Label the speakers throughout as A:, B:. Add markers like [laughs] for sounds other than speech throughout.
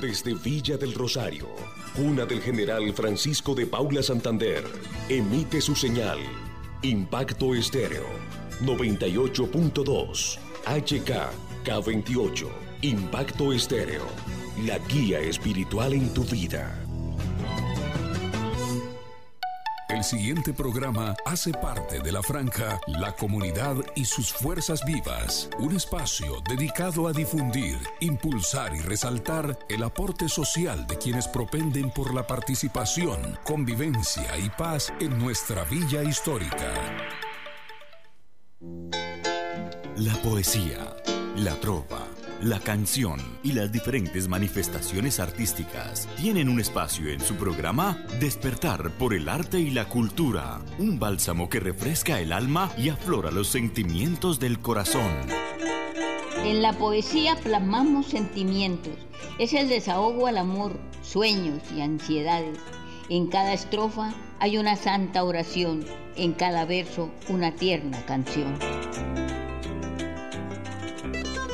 A: Desde Villa del Rosario, cuna del general Francisco de Paula Santander, emite su señal. Impacto Estéreo 98.2 HK K28. Impacto Estéreo. La guía espiritual en tu vida.
B: El siguiente programa hace parte de la franja La Comunidad y sus Fuerzas Vivas, un espacio dedicado a difundir, impulsar y resaltar el aporte social de quienes propenden por la participación, convivencia y paz en nuestra villa histórica.
C: La poesía, la trova la canción y las diferentes manifestaciones artísticas tienen un espacio en su programa Despertar por el arte y la cultura, un bálsamo que refresca el alma y aflora los sentimientos del corazón.
D: En la poesía plasmamos sentimientos, es el desahogo al amor, sueños y ansiedades. En cada estrofa hay una santa oración, en cada verso una tierna canción.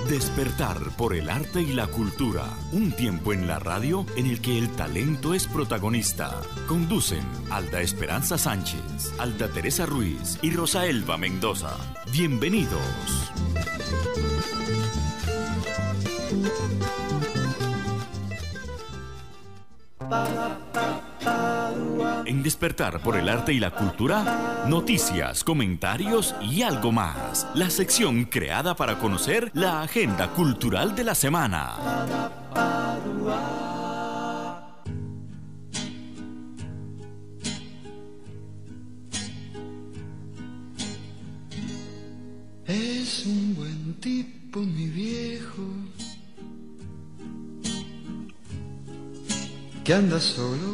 C: Despertar por el arte y la cultura. Un tiempo en la radio en el que el talento es protagonista. Conducen Alda Esperanza Sánchez, Alda Teresa Ruiz y Rosa Elba Mendoza. Bienvenidos. En Despertar por el Arte y la Cultura, noticias, comentarios y algo más. La sección creada para conocer la agenda cultural de la semana.
E: Es un buen tipo, mi viejo, que anda solo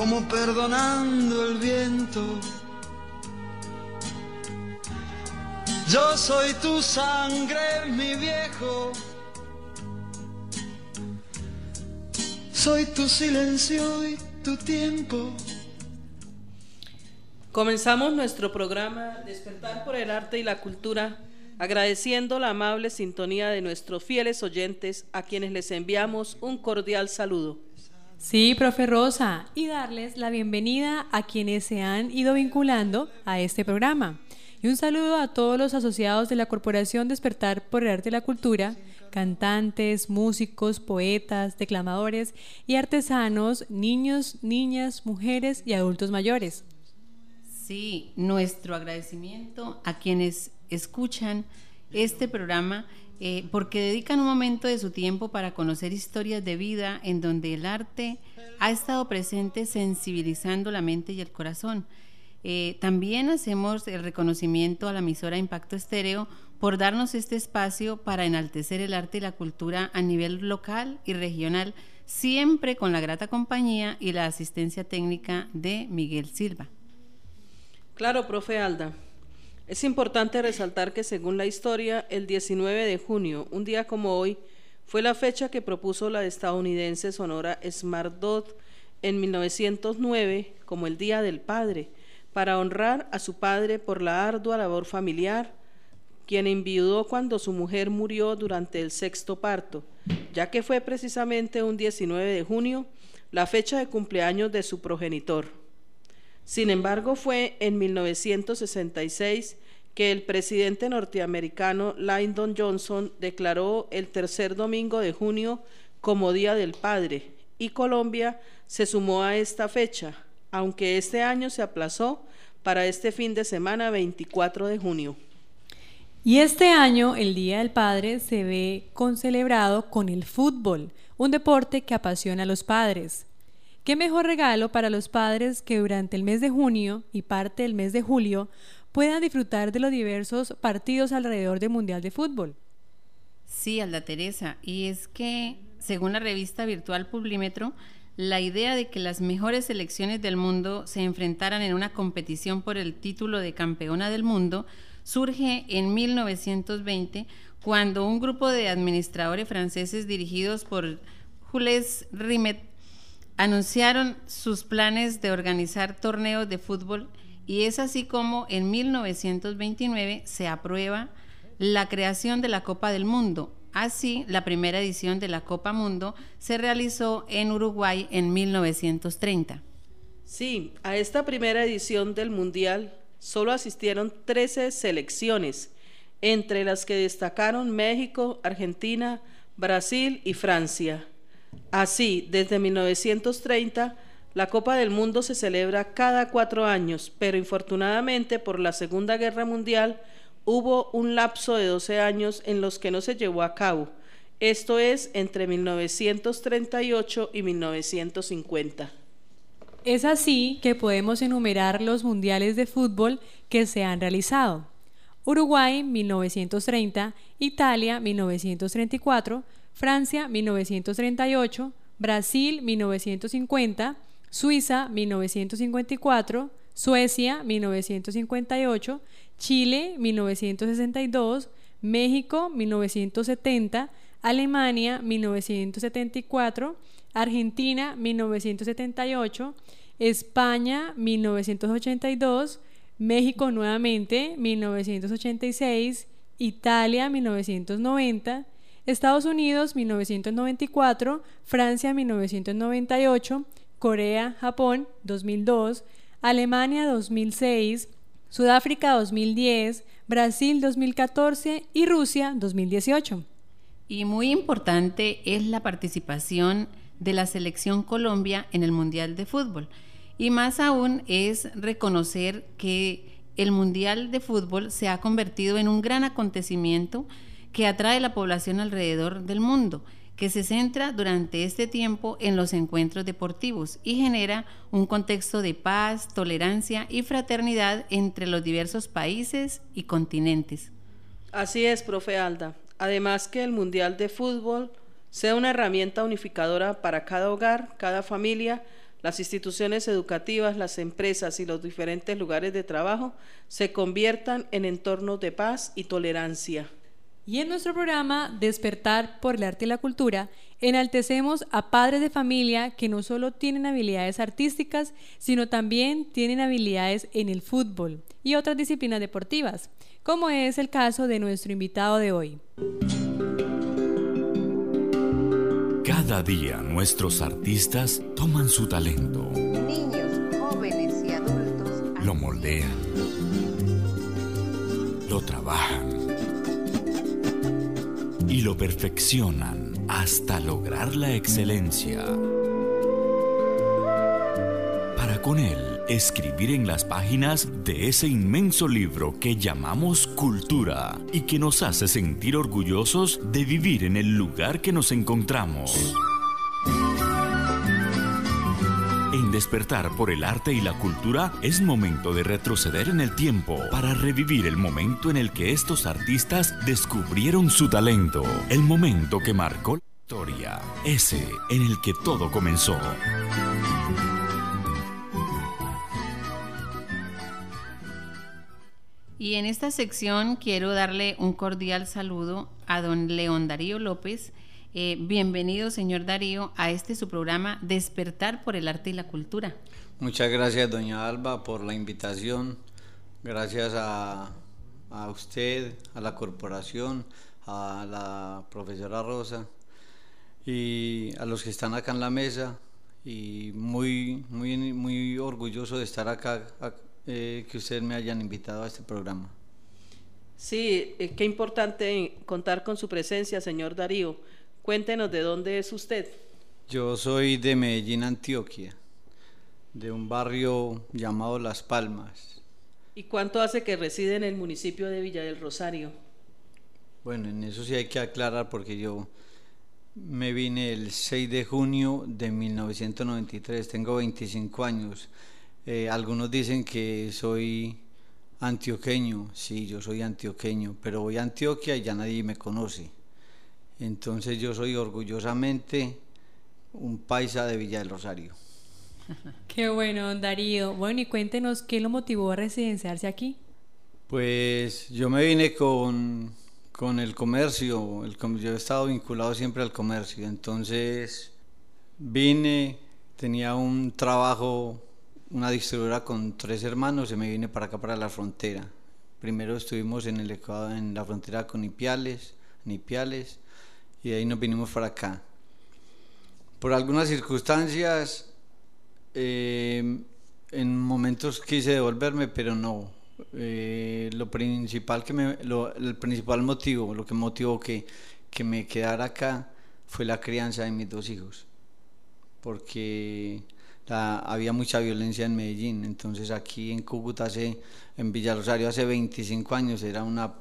E: como perdonando el viento. Yo soy tu sangre, mi viejo. Soy tu silencio y tu tiempo.
F: Comenzamos nuestro programa Despertar por el Arte y la Cultura, agradeciendo la amable sintonía de nuestros fieles oyentes a quienes les enviamos un cordial saludo.
G: Sí, profe Rosa, y darles la bienvenida a quienes se han ido vinculando a este programa. Y un saludo a todos los asociados de la Corporación Despertar por el Arte y la Cultura, cantantes, músicos, poetas, declamadores y artesanos, niños, niñas, mujeres y adultos mayores.
H: Sí, nuestro agradecimiento a quienes escuchan este programa eh, porque dedican un momento de su tiempo para conocer historias de vida en donde el arte ha estado presente sensibilizando la mente y el corazón. Eh, también hacemos el reconocimiento a la emisora Impacto Estéreo por darnos este espacio para enaltecer el arte y la cultura a nivel local y regional, siempre con la grata compañía y la asistencia técnica de Miguel Silva.
F: Claro, profe Alda. Es importante resaltar que según la historia, el 19 de junio, un día como hoy, fue la fecha que propuso la estadounidense Sonora Smart Dot en 1909 como el Día del Padre, para honrar a su padre por la ardua labor familiar, quien enviudó cuando su mujer murió durante el sexto parto, ya que fue precisamente un 19 de junio la fecha de cumpleaños de su progenitor. Sin embargo, fue en 1966 que el presidente norteamericano Lyndon Johnson declaró el tercer domingo de junio como Día del Padre y Colombia se sumó a esta fecha, aunque este año se aplazó para este fin de semana 24 de junio.
G: Y este año el Día del Padre se ve concelebrado con el fútbol, un deporte que apasiona a los padres. ¿Qué mejor regalo para los padres que durante el mes de junio y parte del mes de julio puedan disfrutar de los diversos partidos alrededor del Mundial de Fútbol?
H: Sí, Alda Teresa, y es que, según la revista virtual Publímetro, la idea de que las mejores selecciones del mundo se enfrentaran en una competición por el título de campeona del mundo surge en 1920 cuando un grupo de administradores franceses dirigidos por Jules Rimet anunciaron sus planes de organizar torneos de fútbol y es así como en 1929 se aprueba la creación de la Copa del Mundo. Así, la primera edición de la Copa Mundo se realizó en Uruguay en 1930.
F: Sí, a esta primera edición del Mundial solo asistieron 13 selecciones, entre las que destacaron México, Argentina, Brasil y Francia. Así, desde 1930, la Copa del Mundo se celebra cada cuatro años, pero infortunadamente por la Segunda Guerra Mundial hubo un lapso de 12 años en los que no se llevó a cabo, esto es entre 1938 y 1950.
G: Es así que podemos enumerar los mundiales de fútbol que se han realizado. Uruguay 1930, Italia 1934, Francia 1938, Brasil 1950, Suiza 1954, Suecia 1958, Chile 1962, México 1970, Alemania 1974, Argentina 1978, España 1982, México nuevamente 1986, Italia 1990, Estados Unidos 1994, Francia 1998, Corea, Japón 2002, Alemania 2006, Sudáfrica 2010, Brasil 2014 y Rusia 2018.
H: Y muy importante es la participación de la selección Colombia en el Mundial de Fútbol. Y más aún es reconocer que el Mundial de Fútbol se ha convertido en un gran acontecimiento que atrae la población alrededor del mundo que se centra durante este tiempo en los encuentros deportivos y genera un contexto de paz, tolerancia y fraternidad entre los diversos países y continentes.
F: Así es, profe Alda. Además que el Mundial de Fútbol sea una herramienta unificadora para cada hogar, cada familia, las instituciones educativas, las empresas y los diferentes lugares de trabajo se conviertan en entornos de paz y tolerancia.
G: Y en nuestro programa Despertar por el Arte y la Cultura, enaltecemos a padres de familia que no solo tienen habilidades artísticas, sino también tienen habilidades en el fútbol y otras disciplinas deportivas, como es el caso de nuestro invitado de hoy.
C: Cada día nuestros artistas toman su talento.
H: Niños, jóvenes y adultos
C: lo moldean, lo trabajan y lo perfeccionan hasta lograr la excelencia. Para con él escribir en las páginas de ese inmenso libro que llamamos cultura y que nos hace sentir orgullosos de vivir en el lugar que nos encontramos. Despertar por el arte y la cultura es momento de retroceder en el tiempo para revivir el momento en el que estos artistas descubrieron su talento, el momento que marcó la historia, ese en el que todo comenzó.
H: Y en esta sección quiero darle un cordial saludo a don León Darío López. Eh, bienvenido, señor Darío, a este su programa Despertar por el Arte y la Cultura.
I: Muchas gracias, doña Alba, por la invitación. Gracias a, a usted, a la corporación, a la profesora Rosa y a los que están acá en la mesa. Y muy, muy, muy orgulloso de estar acá eh, que ustedes me hayan invitado a este programa.
F: Sí, eh, qué importante contar con su presencia, señor Darío. Cuéntenos de dónde es usted.
I: Yo soy de Medellín, Antioquia, de un barrio llamado Las Palmas.
F: ¿Y cuánto hace que reside en el municipio de Villa del Rosario?
I: Bueno, en eso sí hay que aclarar porque yo me vine el 6 de junio de 1993, tengo 25 años. Eh, algunos dicen que soy antioqueño, sí, yo soy antioqueño, pero voy a Antioquia y ya nadie me conoce. Entonces yo soy orgullosamente un paisa de Villa del Rosario. [laughs]
G: Qué bueno, Darío. Bueno, y cuéntenos qué lo motivó a residenciarse aquí.
I: Pues yo me vine con, con el comercio, el, yo he estado vinculado siempre al comercio, entonces vine, tenía un trabajo, una distribuidora con tres hermanos y me vine para acá, para la frontera. Primero estuvimos en, el, en la frontera con Ipiales, Ipiales, y de ahí nos vinimos para acá. Por algunas circunstancias, eh, en momentos quise devolverme, pero no. Eh, lo principal que me, el principal motivo, lo que motivó que, que me quedara acá fue la crianza de mis dos hijos, porque había mucha violencia en Medellín, entonces aquí en Cúcuta, hace, en Villa Rosario, hace 25 años era una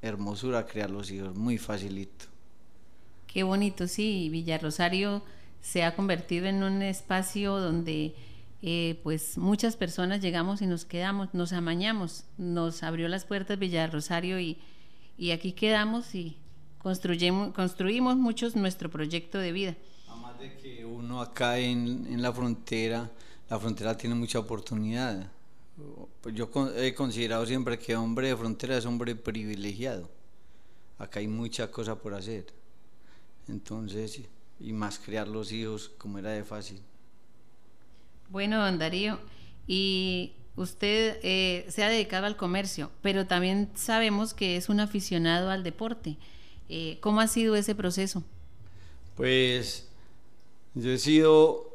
I: hermosura criar los hijos, muy facilito.
H: Qué bonito, sí, Villa Rosario se ha convertido en un espacio donde eh, pues muchas personas llegamos y nos quedamos, nos amañamos, nos abrió las puertas Villa Rosario y, y aquí quedamos y construimos, construimos muchos nuestro proyecto de vida.
I: Además de que uno acá en, en la frontera, la frontera tiene mucha oportunidad. Yo he considerado siempre que hombre de frontera es hombre privilegiado. Acá hay mucha cosa por hacer. Entonces, y más criar los hijos como era de fácil.
H: Bueno, don Darío, y usted eh, se ha dedicado al comercio, pero también sabemos que es un aficionado al deporte. Eh, ¿Cómo ha sido ese proceso?
I: Pues yo he sido,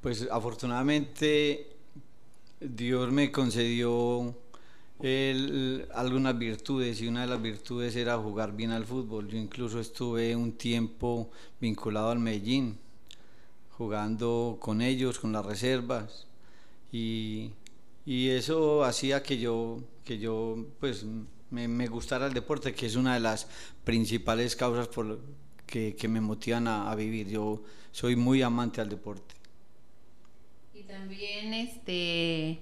I: pues afortunadamente Dios me concedió algunas virtudes y una de las virtudes era jugar bien al fútbol. Yo incluso estuve un tiempo vinculado al Medellín, jugando con ellos, con las reservas y, y eso hacía que yo, que yo pues me, me, gustara el deporte, que es una de las principales causas por que, que me motivan a, a vivir. Yo soy muy amante al deporte.
H: Y también este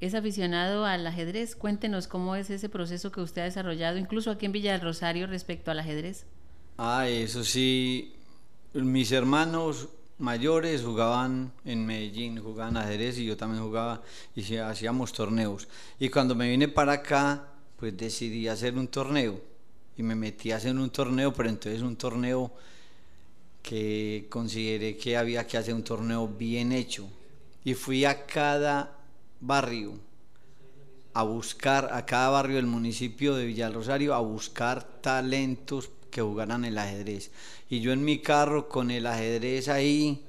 H: es aficionado al ajedrez. Cuéntenos cómo es ese proceso que usted ha desarrollado, incluso aquí en Villa del Rosario, respecto al ajedrez.
I: Ah, eso sí. Mis hermanos mayores jugaban en Medellín, jugaban ajedrez y yo también jugaba y hacíamos torneos. Y cuando me vine para acá, pues decidí hacer un torneo y me metí a hacer un torneo, pero entonces un torneo que consideré que había que hacer un torneo bien hecho. Y fui a cada barrio a buscar, a cada barrio del municipio de Villarrosario, a buscar talentos que jugaran el ajedrez. Y yo en mi carro con el ajedrez ahí,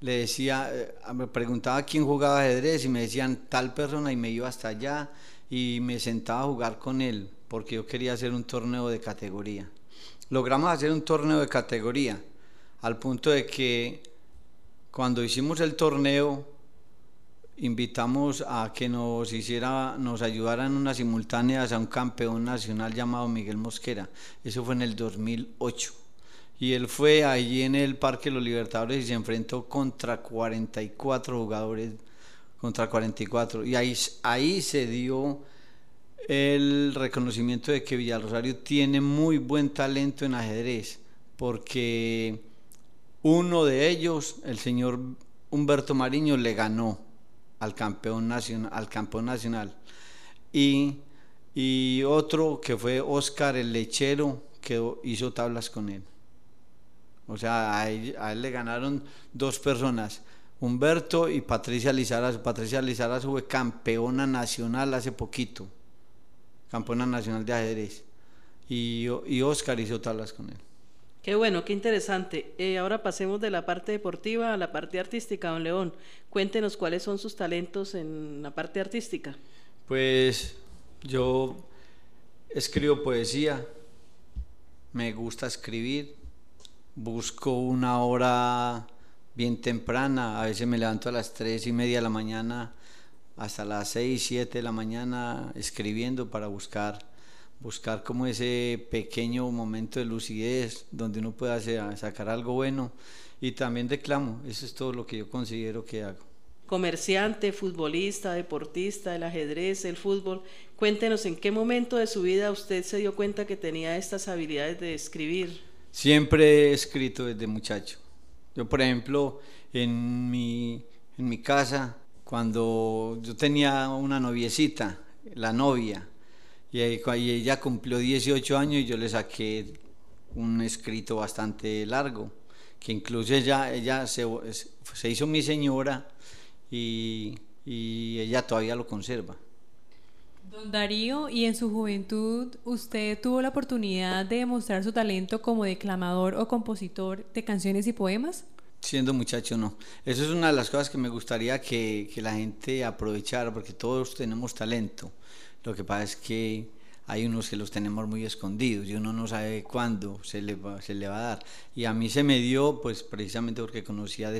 I: le decía, eh, me preguntaba quién jugaba ajedrez y me decían tal persona y me iba hasta allá y me sentaba a jugar con él porque yo quería hacer un torneo de categoría. Logramos hacer un torneo de categoría al punto de que cuando hicimos el torneo invitamos a que nos hiciera, nos ayudaran unas simultáneas a un campeón nacional llamado Miguel Mosquera. Eso fue en el 2008. Y él fue allí en el Parque los Libertadores y se enfrentó contra 44 jugadores, contra 44. Y ahí, ahí se dio el reconocimiento de que Villarrosario tiene muy buen talento en ajedrez, porque uno de ellos, el señor Humberto Mariño, le ganó al campeón nacional, al campeón nacional. Y, y otro que fue Oscar el lechero, que hizo tablas con él. O sea, a él, le ganaron dos personas, Humberto y Patricia Lizarazo. Patricia Lizarazo fue campeona nacional hace poquito, campeona nacional de ajedrez. Y, y Oscar hizo tablas con él.
F: Qué bueno, qué interesante. Eh, ahora pasemos de la parte deportiva a la parte artística, don León. Cuéntenos cuáles son sus talentos en la parte artística.
I: Pues yo escribo poesía, me gusta escribir busco una hora bien temprana, a veces me levanto a las tres y media de la mañana hasta las seis, siete de la mañana escribiendo para buscar, buscar como ese pequeño momento de lucidez donde uno pueda sacar algo bueno y también declamo, eso es todo lo que yo considero que hago.
F: Comerciante, futbolista, deportista, el ajedrez, el fútbol, cuéntenos en qué momento de su vida usted se dio cuenta que tenía estas habilidades de escribir.
I: Siempre he escrito desde muchacho. Yo, por ejemplo, en mi, en mi casa, cuando yo tenía una noviecita, la novia, y ella cumplió 18 años y yo le saqué un escrito bastante largo, que incluso ella, ella se, se hizo mi señora y, y ella todavía lo conserva.
G: Don Darío, ¿y en su juventud usted tuvo la oportunidad de demostrar su talento como declamador o compositor de canciones y poemas?
I: Siendo muchacho, no. Eso es una de las cosas que me gustaría que, que la gente aprovechara, porque todos tenemos talento. Lo que pasa es que hay unos que los tenemos muy escondidos y uno no sabe cuándo se le va, se le va a dar. Y a mí se me dio, pues precisamente porque conocía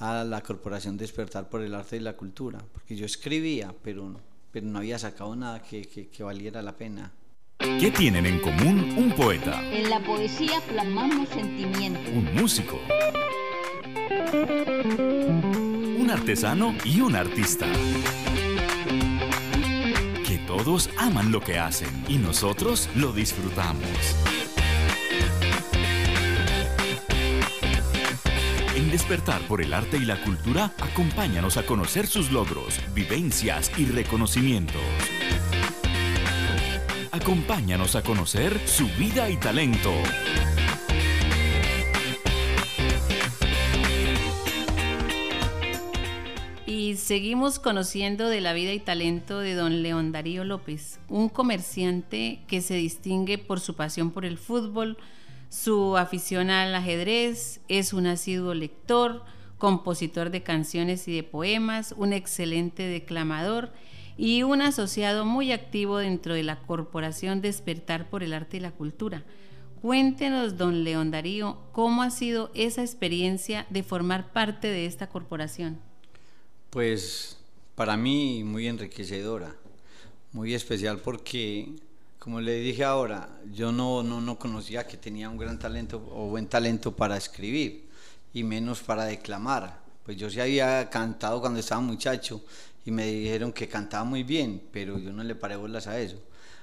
I: a la Corporación Despertar por el Arte y la Cultura, porque yo escribía, pero, pero no había sacado nada que, que, que valiera la pena.
C: ¿Qué tienen en común un poeta?
D: En la poesía plasmamos sentimientos.
C: Un músico un artesano y un artista. Todos aman lo que hacen y nosotros lo disfrutamos. En Despertar por el Arte y la Cultura, acompáñanos a conocer sus logros, vivencias y reconocimientos. Acompáñanos a conocer su vida y talento.
H: Seguimos conociendo de la vida y talento de don León Darío López, un comerciante que se distingue por su pasión por el fútbol, su afición al ajedrez, es un asiduo lector, compositor de canciones y de poemas, un excelente declamador y un asociado muy activo dentro de la Corporación Despertar por el Arte y la Cultura. Cuéntenos, don León Darío, cómo ha sido esa experiencia de formar parte de esta corporación.
I: Pues para mí muy enriquecedora, muy especial porque, como le dije ahora, yo no, no, no conocía que tenía un gran talento o buen talento para escribir y menos para declamar. Pues yo sí había cantado cuando estaba muchacho y me dijeron que cantaba muy bien, pero yo no le paré bolas a eso.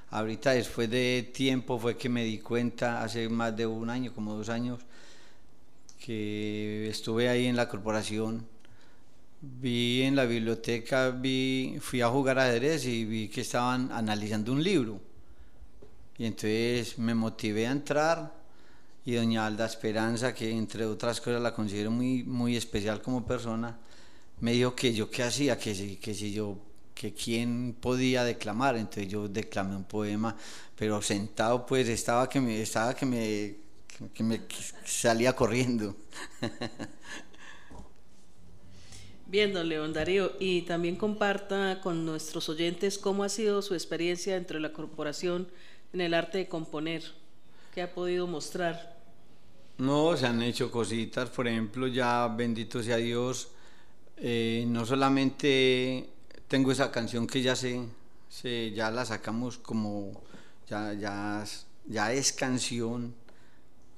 I: Ahorita después de tiempo fue que me di cuenta, hace más de un año, como dos años, que estuve ahí en la corporación vi en la biblioteca, vi, fui a jugar ajedrez y vi que estaban analizando un libro. Y entonces me motivé a entrar y doña Alda Esperanza, que entre otras cosas la considero muy, muy especial como persona, me dijo que yo qué hacía, que si, que si yo, que quién podía declamar. Entonces yo declamé un poema, pero sentado pues estaba que me, estaba que me, que me salía corriendo. [laughs]
F: Bien, don León Darío, y también comparta con nuestros oyentes cómo ha sido su experiencia entre la corporación en el arte de componer, qué ha podido mostrar.
I: No, se han hecho cositas, por ejemplo, ya bendito sea Dios, eh, no solamente tengo esa canción que ya sé, ya la sacamos como, ya, es canción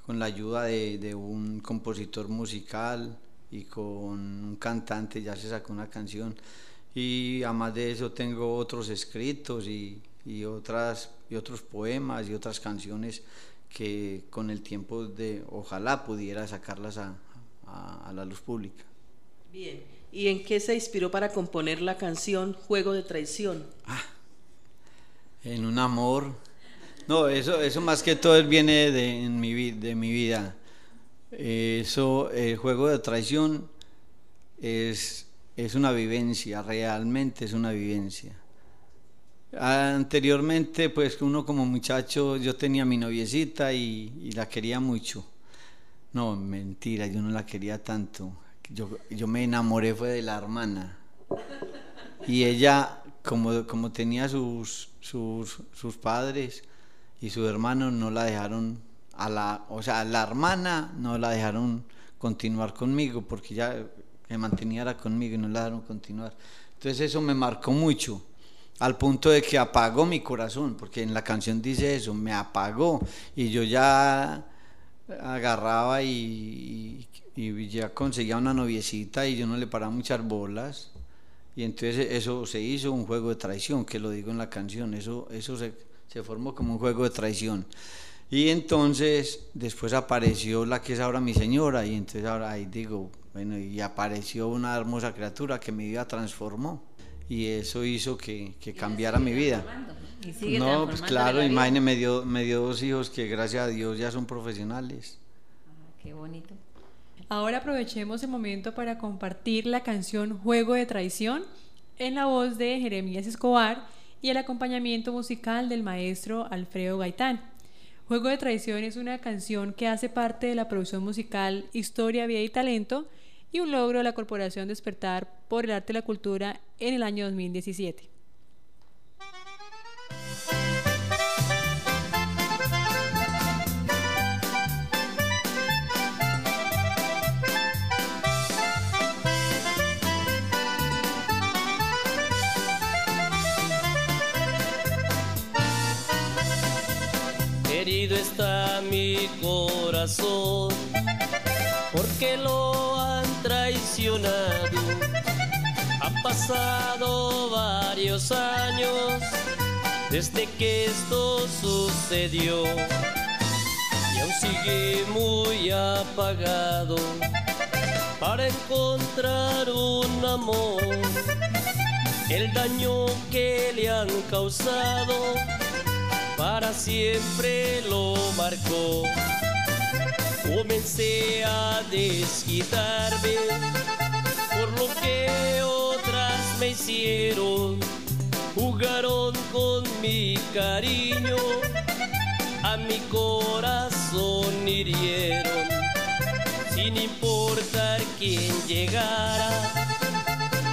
I: con la ayuda de un compositor musical, y con un cantante ya se sacó una canción y además de eso tengo otros escritos y, y, otras, y otros poemas y otras canciones que con el tiempo de ojalá pudiera sacarlas a, a, la luz pública.
F: Bien, ¿y en qué se inspiró para componer la canción Juego de Traición?
I: Ah, en un amor. No, eso, eso más que todo viene de, en mi, de mi vida eso, el juego de traición es, es una vivencia, realmente es una vivencia. Anteriormente, pues uno como muchacho, yo tenía mi noviecita y, la quería mucho. No, mentira, yo no la quería tanto. Yo, yo me enamoré fue de la hermana. Y ella, como, como tenía sus, sus, sus padres y sus hermanos, no la dejaron a la, o sea, a la hermana no la dejaron continuar conmigo porque ya me mantenía conmigo y no la dejaron continuar. Entonces eso me marcó mucho, al punto de que apagó mi corazón, porque en la canción dice eso, me apagó y yo ya agarraba y, y ya conseguía una noviecita y yo no le paraba muchas bolas. Y entonces eso se hizo un juego de traición, que lo digo en la canción, eso, eso se, se formó como un juego de traición. Y entonces después apareció la que es ahora mi señora y entonces ahora ahí digo, bueno, y apareció una hermosa criatura que mi vida transformó y eso hizo que, que cambiara mi vida. no, pues claro, imagínese, me dio, me dio dos hijos que gracias a Dios ya son profesionales.
H: Ah, qué bonito.
G: Ahora aprovechemos el momento para compartir la canción Juego de Traición en la voz de Jeremías Escobar y el acompañamiento musical del maestro Alfredo Gaitán. Juego de Traición es una canción que hace parte de la producción musical Historia, Vida y Talento y un logro de la Corporación Despertar por el Arte y la Cultura en el año 2017.
J: Está mi corazón, porque lo han traicionado. Han pasado varios años desde que esto sucedió y aún sigue muy apagado para encontrar un amor. El daño que le han causado para siempre lo marcó. Comencé a desquitarme por lo que otras me hicieron. Jugaron con mi cariño, a mi corazón hirieron, sin importar quién llegara,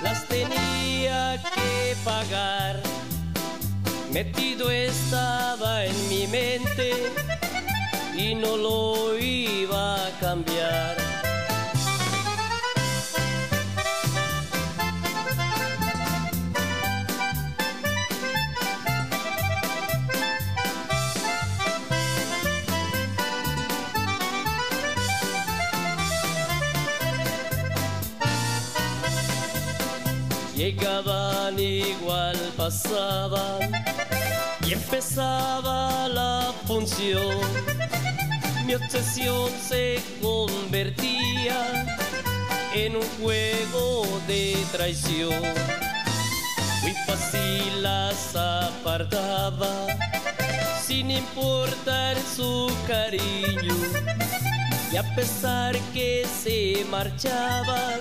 J: las tenía que pagar metido estaba en mi mente y no lo iba a cambiar. Llegaban igual pasaban y empezaba la función. Mi obsesión se convertía en un juego de traición. Muy fácil las apartaba sin importar su cariño. Y a pesar que se marchaban,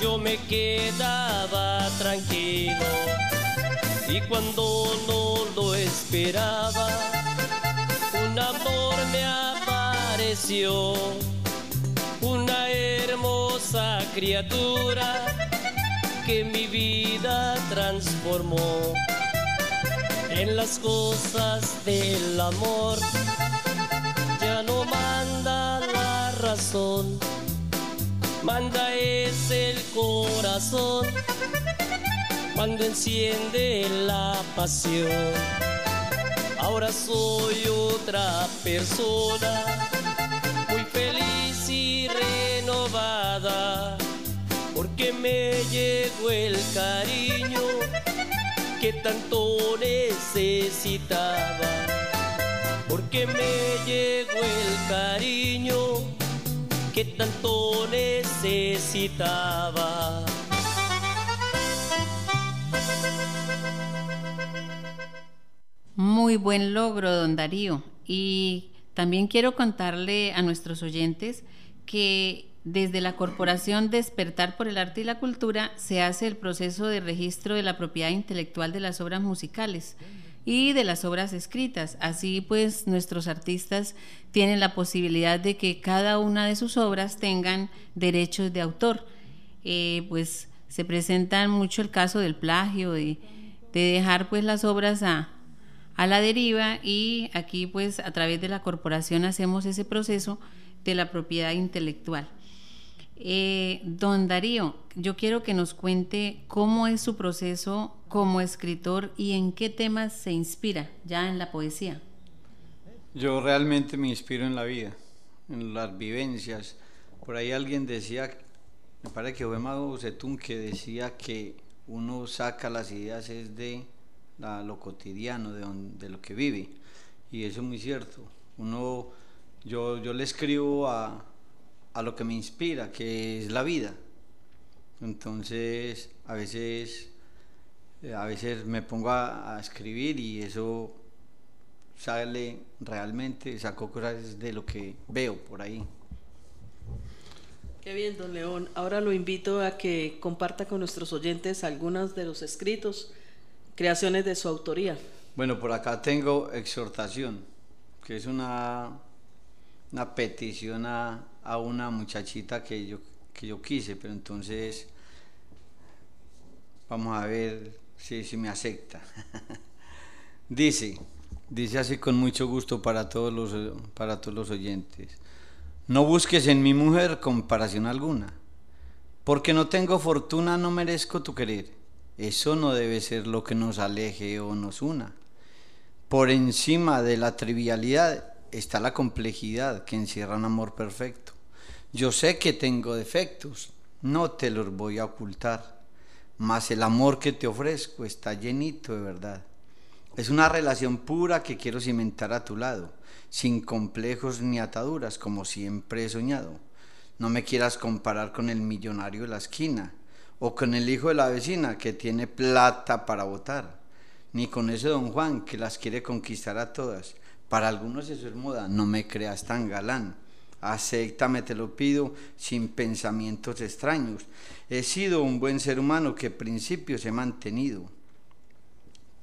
J: yo me quedaba tranquilo y cuando no lo esperaba, un amor me apareció, una hermosa criatura que mi vida transformó en las cosas del amor. Ya no manda la razón, manda es el corazón cuando enciende la pasión. Ahora soy otra persona, muy feliz y renovada, porque me llegó el cariño que tanto necesitaba, porque me llegó el cariño que tanto necesitaba.
H: Muy buen logro, don Darío. Y también quiero contarle a nuestros oyentes que desde la Corporación Despertar por el Arte y la Cultura se hace el proceso de registro de la propiedad intelectual de las obras musicales y de las obras escritas. Así pues, nuestros artistas tienen la posibilidad de que cada una de sus obras tengan derechos de autor. Eh, pues se presenta mucho el caso del plagio, de, de dejar pues las obras a, a la deriva y aquí pues a través de la corporación hacemos ese proceso de la propiedad intelectual. Eh, don Darío, yo quiero que nos cuente cómo es su proceso como escritor y en qué temas se inspira ya en la poesía.
I: Yo realmente me inspiro en la vida, en las vivencias. Por ahí alguien decía, me parece que fue Mago que decía que uno saca las ideas es de lo cotidiano, de, de, lo que vive. Y eso es muy cierto. Uno, yo, yo le escribo a, a lo que me inspira, que es la vida. Entonces, a veces, eh, a veces me pongo a, escribir y eso sale realmente, saco cosas de lo que veo por ahí.
F: Qué bien, don León. Ahora lo invito a que comparta con nuestros oyentes algunos de los escritos, creaciones de su autoría.
I: Bueno, por acá tengo exhortación, que es una, una petición a, a una muchachita que yo, que yo quise, pero entonces vamos a ver si, si me acepta. [laughs] dice, dice así con mucho gusto para todos, los, para todos los oyentes. No busques en mi mujer comparación alguna, porque no tengo fortuna, no merezco tu querer. Eso no debe ser lo que nos aleje o nos una. Por encima de la trivialidad está la complejidad que encierra un amor perfecto. Yo sé que tengo defectos, no te los voy a ocultar, mas el amor que te ofrezco está llenito de verdad. Es una relación pura que quiero cimentar a tu lado, sin complejos ni ataduras, como siempre he soñado. No me quieras comparar con el millonario de la esquina, o con el hijo de la vecina que tiene plata para votar, ni con ese don Juan que las quiere conquistar a todas. Para algunos eso es moda, no me creas tan galán Acéptame, te lo pido, sin pensamientos extraños. He sido un buen ser humano que principios he mantenido.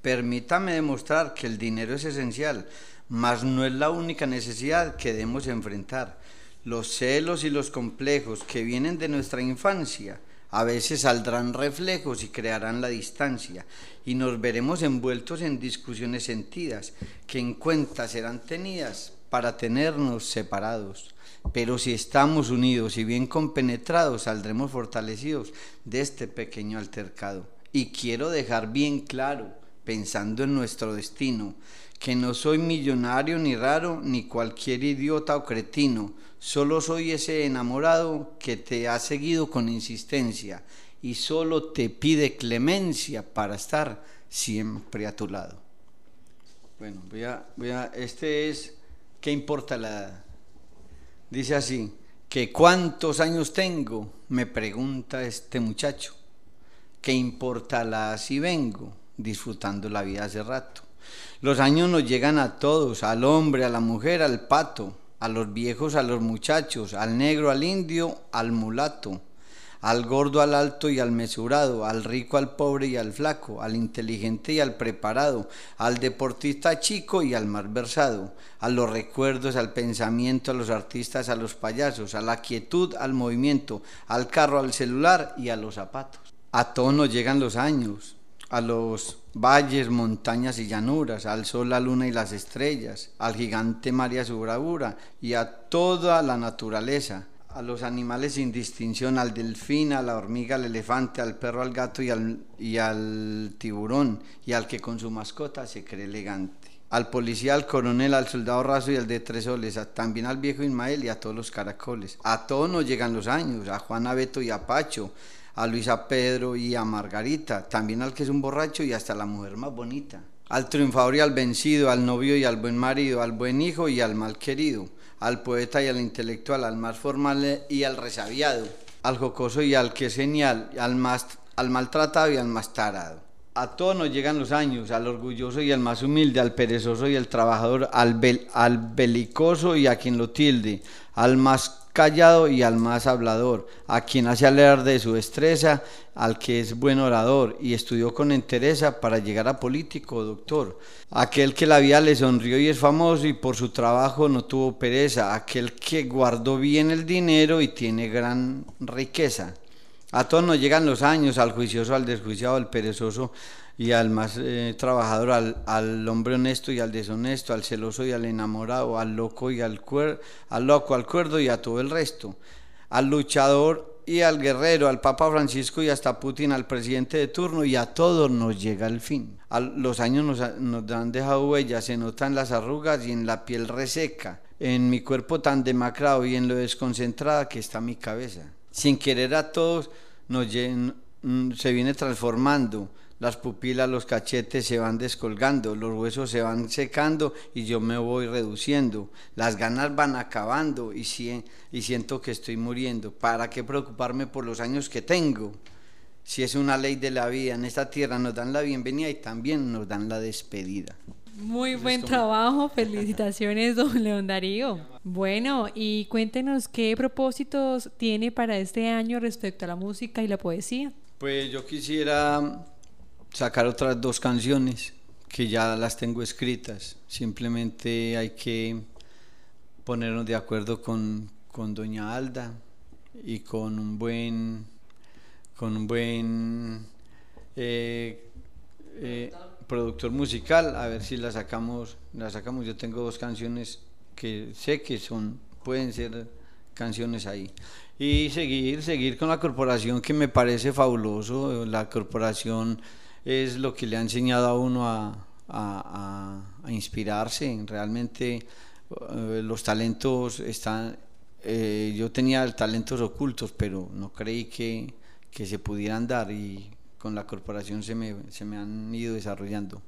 I: Permítame demostrar que el dinero es esencial, mas no es la única necesidad que debemos enfrentar. Los celos y los complejos que vienen de nuestra infancia a veces saldrán reflejos y crearán la distancia y nos veremos envueltos en discusiones sentidas que en cuenta serán tenidas para tenernos separados. Pero si estamos unidos y bien compenetrados, saldremos fortalecidos de este pequeño altercado. Y quiero dejar bien claro, pensando en nuestro destino, que no soy millonario ni raro, ni cualquier idiota o cretino, solo soy ese enamorado que te ha seguido con insistencia y solo te pide clemencia para estar siempre a tu lado. Bueno, voy a, voy a, este es, ¿qué importa la edad? Dice así, que cuántos años tengo, me pregunta este muchacho. ¿Qué importa la si vengo? Disfrutando la vida hace rato. Los años nos llegan a todos, al hombre, a la mujer, al pato, a los viejos, a los muchachos, al negro, al indio, al mulato al gordo, al alto y al mesurado, al rico, al pobre y al flaco, al inteligente y al preparado, al deportista chico y al más versado, a los recuerdos, al pensamiento, a los artistas, a los payasos, a la quietud, al movimiento, al carro, al celular y a los zapatos. A todos nos llegan los años, a los valles, montañas y llanuras, al sol, la luna y las estrellas, al gigante María su bravura y a toda la naturaleza a los animales sin distinción, al delfín, a la hormiga, al elefante, al perro, al gato y al, y al tiburón, y al que con su mascota se cree elegante. Al policía, al coronel, al soldado raso y al de tres soles, también al viejo Ismael y a todos los caracoles. A todos nos llegan los años, a Juan Beto y a Pacho, a Luisa Pedro y a Margarita, también al que es un borracho y hasta la mujer más bonita. Al triunfador y al vencido, al novio y al buen marido, al buen hijo y al mal querido al poeta y al intelectual, al más formal y al resabiado, al jocoso y al que es genial, al, más, al maltratado y al más tarado. A todos nos llegan los años, al orgulloso y al más humilde, al perezoso y al trabajador, al, al belicoso y a quien lo tilde, al más callado y al más hablador, a quien hace alegrar de su destreza, al que es buen orador y estudió con entereza para llegar a político o doctor, aquel que la vida le sonrió y es famoso y por su trabajo no tuvo pereza, aquel que guardó bien el dinero y tiene gran riqueza. A todos nos llegan los años, al juicioso, al desjuiciado, al perezoso, y al más eh, trabajador, al, al, hombre honesto y al deshonesto, al celoso y al enamorado, al loco y al, cuer, al loco, al cuerdo y a todo el resto, al luchador y al guerrero, al Papa Francisco y hasta Putin, al presidente de turno y a todos nos llega el fin. A los años nos, nos han dejado huellas, se notan las arrugas y en la piel reseca, en mi cuerpo tan demacrado y en lo desconcentrada que está mi cabeza. Sin querer a todos nos, se viene transformando las pupilas, los cachetes se van descolgando, los huesos se van secando y yo me voy reduciendo, las ganas van acabando y siento que estoy muriendo. ¿Para qué preocuparme por los años que tengo? Si es una ley de la vida, en esta tierra nos dan la bienvenida y también nos dan la despedida.
G: Muy buen trabajo, felicitaciones, [laughs] don León Darío. Bueno, y cuéntenos qué propósitos tiene para este año respecto a la música y la poesía.
I: Pues yo quisiera sacar otras dos canciones que ya las tengo escritas. Simplemente hay que ponernos de acuerdo con, con Doña Alda y con un buen, con un buen eh, eh, productor musical, a ver si la sacamos, la sacamos. Yo tengo dos canciones que sé que son, pueden ser canciones ahí. Y seguir, seguir con la corporación que me parece fabuloso. La corporación es lo que le ha enseñado a uno a, inspirarse. Realmente eh, los talentos están... Eh, yo tenía talentos ocultos, pero no creí que, que, se pudieran dar y con la corporación se me, se me han ido desarrollando.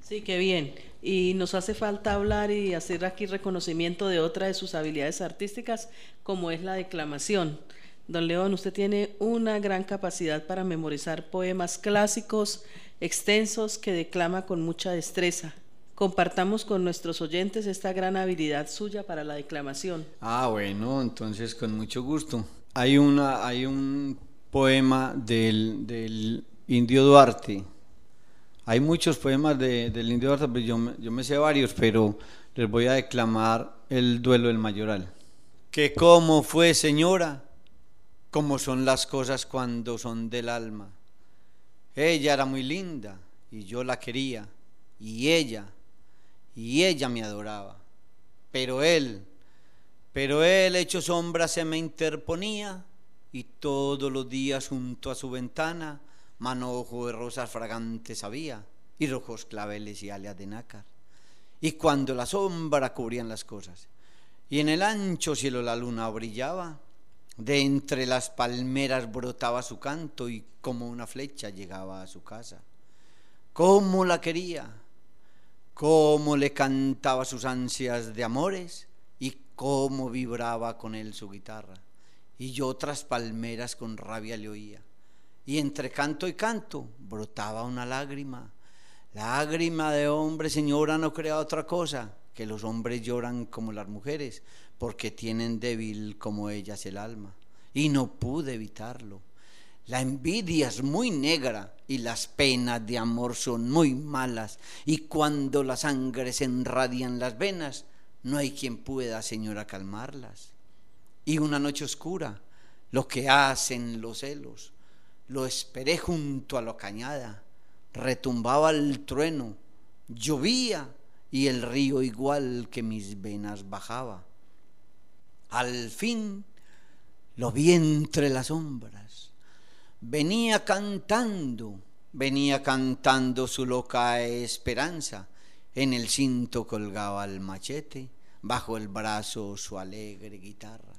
F: Sí, qué bien. Y nos hace falta hablar y hacer aquí reconocimiento de otra de sus habilidades artísticas, como es la declamación. Don León, usted tiene una gran capacidad para memorizar poemas clásicos, extensos, que declama con mucha destreza. Compartamos con nuestros oyentes esta gran habilidad suya para la declamación.
I: Ah, bueno, entonces con mucho gusto. Hay, una, hay un poema del, del Indio Duarte. Hay muchos poemas de, del Indio Duarte, pero yo, yo me sé varios, pero les voy a declamar el duelo del mayoral. Que cómo fue, señora, como son las cosas cuando son del alma. Ella era muy linda y yo la quería, y ella, y ella me adoraba. Pero él, pero él hecho sombra se me interponía y todos los días junto a su ventana manojo de rosas fragantes había y rojos claveles y alias de nácar. Y cuando la sombra cubrían las cosas y en el ancho cielo la luna brillaba, de entre las palmeras brotaba su canto y como una flecha llegaba a su casa. ¿Cómo la quería? ¿Cómo le cantaba sus ansias de amores? Y cómo vibraba con él su guitarra. Y yo otras palmeras con rabia le oía. Y entre canto y canto brotaba una lágrima. Lágrima de hombre, señora, no crea otra cosa, que los hombres lloran como las mujeres, porque tienen débil como ellas el alma. Y no pude evitarlo. La envidia es muy negra y las penas de amor son muy malas. Y cuando la sangre se enradian las venas, no hay quien pueda, señora, calmarlas. Y una noche oscura, lo que hacen los celos, lo esperé junto a la cañada, retumbaba el trueno, llovía y el río igual que mis venas bajaba. Al fin lo vi entre las sombras. Venía cantando, venía cantando su loca esperanza. En el cinto colgaba el machete, bajo el brazo su alegre guitarra.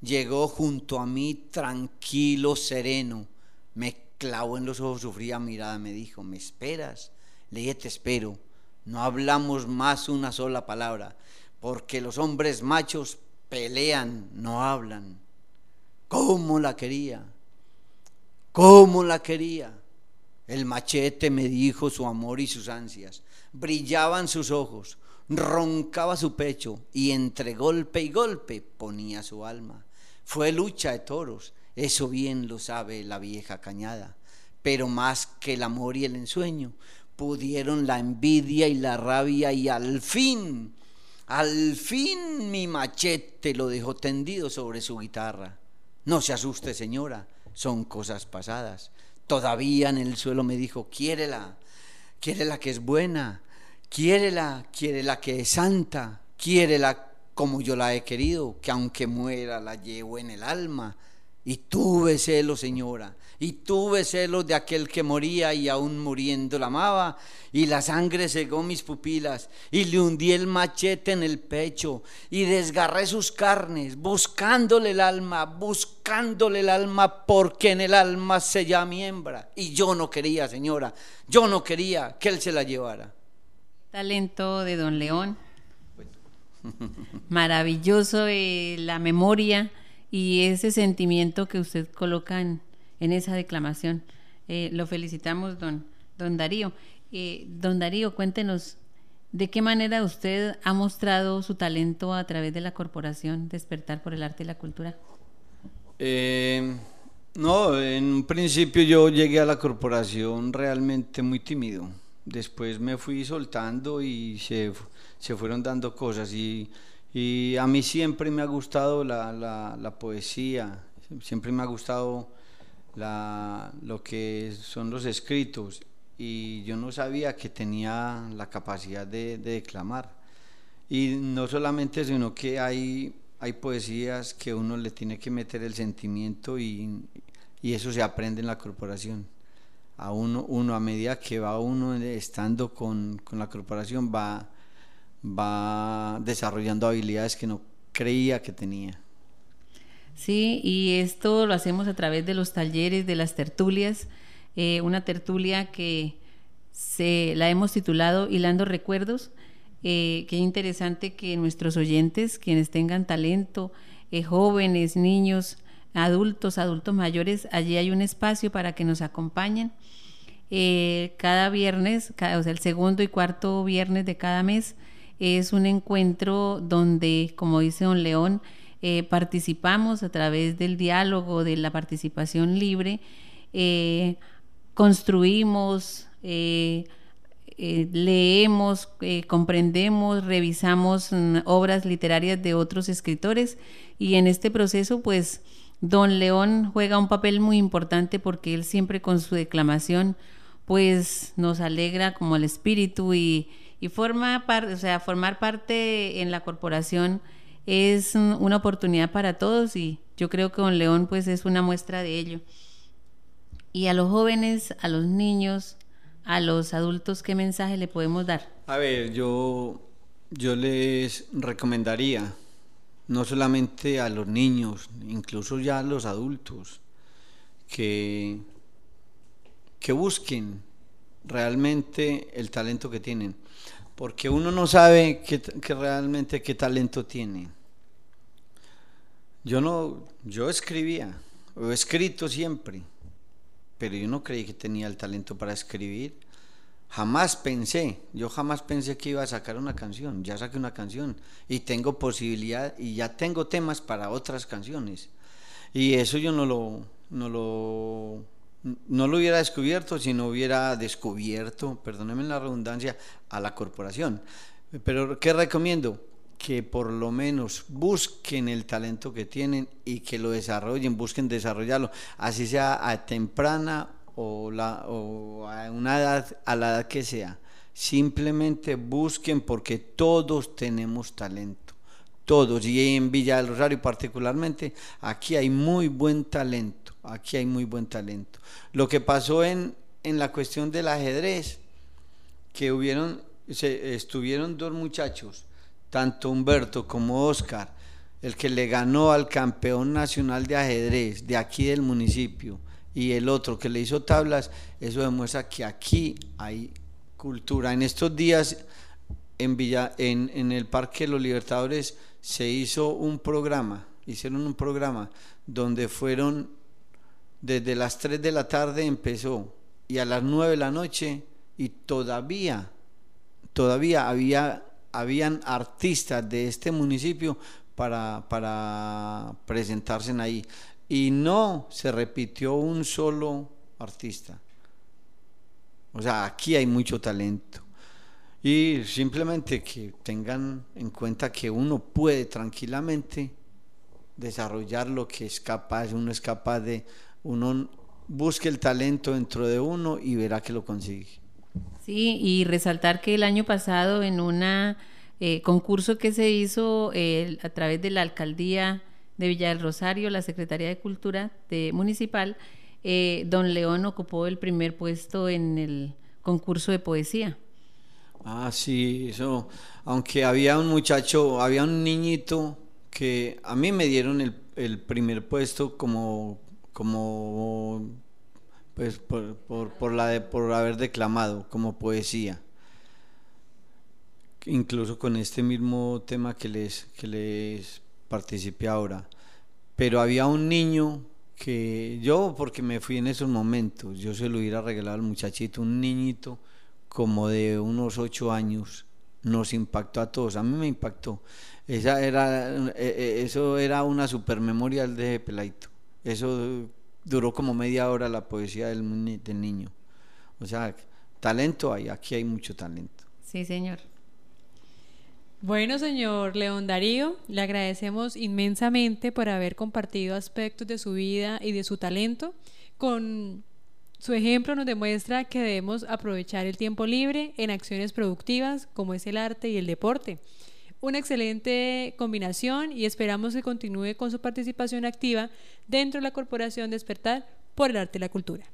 I: Llegó junto a mí tranquilo, sereno, me clavó en los ojos su fría mirada, me dijo, ¿me esperas? Le dije, te espero. No hablamos más una sola palabra, porque los hombres machos pelean, no hablan. ¿Cómo la quería? ¿Cómo la quería? El machete me dijo su amor y sus ansias. Brillaban sus ojos, roncaba su pecho y entre golpe y golpe ponía su alma. Fue lucha de toros, eso bien lo sabe la vieja cañada. Pero más que el amor y el ensueño, pudieron la envidia y la rabia y al fin, al fin mi machete lo dejó tendido sobre su guitarra. No se asuste, señora, son cosas pasadas. todavía en el suelo me dijo, quiérela, quiérela que es buena, quiérela, quiérela que es santa, quiérela como yo la he querido, que aunque muera la llevo en el alma. Y tuve celos, señora, y tuve celos de aquel que moría y aún muriendo la amaba, y la sangre cegó mis pupilas, y le hundí el machete en el pecho, y desgarré sus carnes, buscándole el alma, buscándole el alma, porque en el alma se llama miembra. Y yo no quería, señora, yo no quería que él se la llevara.
H: Talento de don León. [laughs] Maravilloso eh, la memoria y ese sentimiento que usted coloca en, esa declamación. Eh, lo felicitamos, don, don Darío. Eh, don Darío, cuéntenos, ¿de qué manera usted ha mostrado su talento a través de la corporación Despertar por el Arte y la Cultura?
I: Eh, no, en un principio yo llegué a la corporación realmente muy tímido. Después me fui soltando y se, se fueron dando cosas y y a mí siempre me ha gustado la, la, poesía, siempre me ha gustado la, lo que son los escritos y yo no sabía que tenía la capacidad de, declamar. Y no solamente, sino que hay, hay poesías que uno le tiene que meter el sentimiento y, y eso se aprende en la corporación. A uno, uno, a medida que va uno estando con, con la corporación, va va desarrollando habilidades que no creía que tenía.
H: Sí, y esto lo hacemos a través de los talleres, de las tertulias, eh, una tertulia que se la hemos titulado Hilando Recuerdos. Eh, qué interesante que nuestros oyentes, quienes tengan talento, eh, jóvenes, niños, adultos, adultos mayores, allí hay un espacio para que nos acompañen. cada viernes, o sea, el segundo y cuarto viernes de cada mes, es un encuentro donde, como dice don León, eh, participamos a través del diálogo, de la participación libre, eh, construimos, eh, leemos, comprendemos, revisamos mm, obras literarias de otros escritores. Y en este proceso pues don León juega un papel muy importante porque él siempre con su declamación pues nos alegra como el espíritu y, y forma parte, o sea, formar parte en la corporación es una oportunidad para todos y yo creo que Don León pues es una muestra de ello. Y a los jóvenes, a los niños, a los adultos, ¿qué mensaje le podemos dar?
I: A ver, yo, yo les recomendaría, no solamente a los niños, incluso ya a los adultos, que, que busquen realmente el talento que tienen porque uno no sabe que, realmente qué talento tiene. Yo no, yo escribía, he escrito siempre, pero yo no creí que tenía el talento para escribir. Jamás pensé, yo jamás pensé que iba a sacar una canción. Ya saqué una canción y tengo posibilidad y ya tengo temas para otras canciones. Y eso yo no lo, no lo no lo hubiera descubierto si no hubiera descubierto, perdónenme la redundancia, a la corporación. Pero ¿qué recomiendo? Que por lo menos busquen el talento que tienen y que lo desarrollen, busquen desarrollarlo, así sea a temprana o, o a una edad, a la edad que sea. Simplemente busquen porque todos tenemos talento, todos, y en Villa del Rosario particularmente, aquí hay muy buen talento aquí hay muy buen talento. Lo que pasó en, en la cuestión del ajedrez, que hubieron, se, estuvieron dos muchachos, tanto Humberto como Oscar, el que le ganó al campeón nacional de ajedrez de aquí del municipio y el otro que le hizo tablas, eso demuestra que aquí hay cultura. En estos días en, Villa, en, en el Parque de los Libertadores se hizo un programa, hicieron un programa donde fueron desde las 3 de la tarde empezó y a las 9 de la noche y todavía, todavía había, habían artistas de este municipio para, para presentarse ahí. Y no se repitió un solo artista. O sea, aquí hay mucho talento. Y simplemente que tengan en cuenta que uno puede tranquilamente desarrollar lo que es capaz, uno es capaz de uno busque el talento dentro de uno y verá que lo consigue.
H: Sí, y resaltar que el año pasado en un eh, concurso que se hizo eh, a través de la alcaldía de Villa del Rosario, la Secretaría de Cultura de, Municipal, eh, don León ocupó el primer puesto en el concurso de poesía.
I: Ah, sí, eso, aunque había un muchacho, había un niñito que a mí me dieron el, el primer puesto como, como pues por, por, por, la de, por haber declamado como poesía. Incluso con este mismo tema que les, que les participé ahora. Pero había un niño que yo, porque me fui en esos momentos, yo se lo hubiera regalado al muchachito, un niñito como de unos ocho años, nos impactó a todos, a mí me impactó. Esa era, eh, eh, eso era una super memorial de Pelaito. Eso duró como media hora la poesía del, del niño. O sea, talento hay, aquí hay mucho talento.
H: Sí, señor.
G: Bueno, señor León Darío, le agradecemos inmensamente por haber compartido aspectos de su vida y de su talento. Con su ejemplo nos demuestra que debemos aprovechar el tiempo libre en acciones productivas como es el arte y el deporte. Una excelente combinación y esperamos que continúe con su participación activa dentro de la Corporación Despertar por el Arte y la Cultura.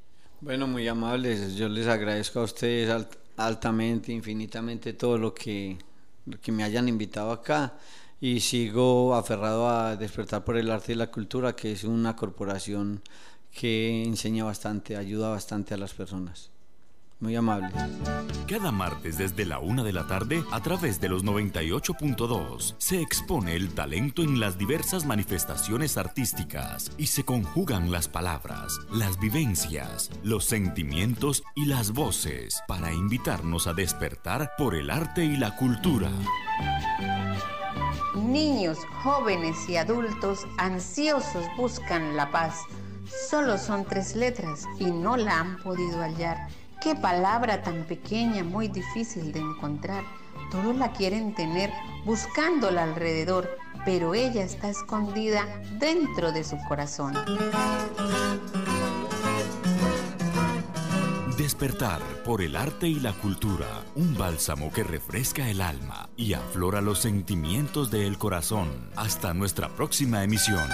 I: Bueno, muy amables. Yo les agradezco a ustedes altamente, infinitamente todo lo que que me hayan invitado acá y sigo aferrado a Despertar por el Arte y la Cultura, que es una corporación que enseña bastante, ayuda bastante a las personas. Muy amable.
C: Cada martes desde la una de la tarde, a través de los 98.2, se expone el talento en las diversas manifestaciones artísticas y se conjugan las palabras, las vivencias, los sentimientos y las voces para invitarnos a despertar por el arte y la cultura.
K: Niños, jóvenes y adultos ansiosos buscan la paz. Solo son tres letras y no la han podido hallar Qué palabra tan pequeña, muy difícil de encontrar. Todos la quieren tener buscándola alrededor, pero ella está escondida dentro de su corazón.
C: Despertar por el arte y la cultura, un bálsamo que refresca el alma y aflora los sentimientos del corazón. Hasta nuestra próxima emisión.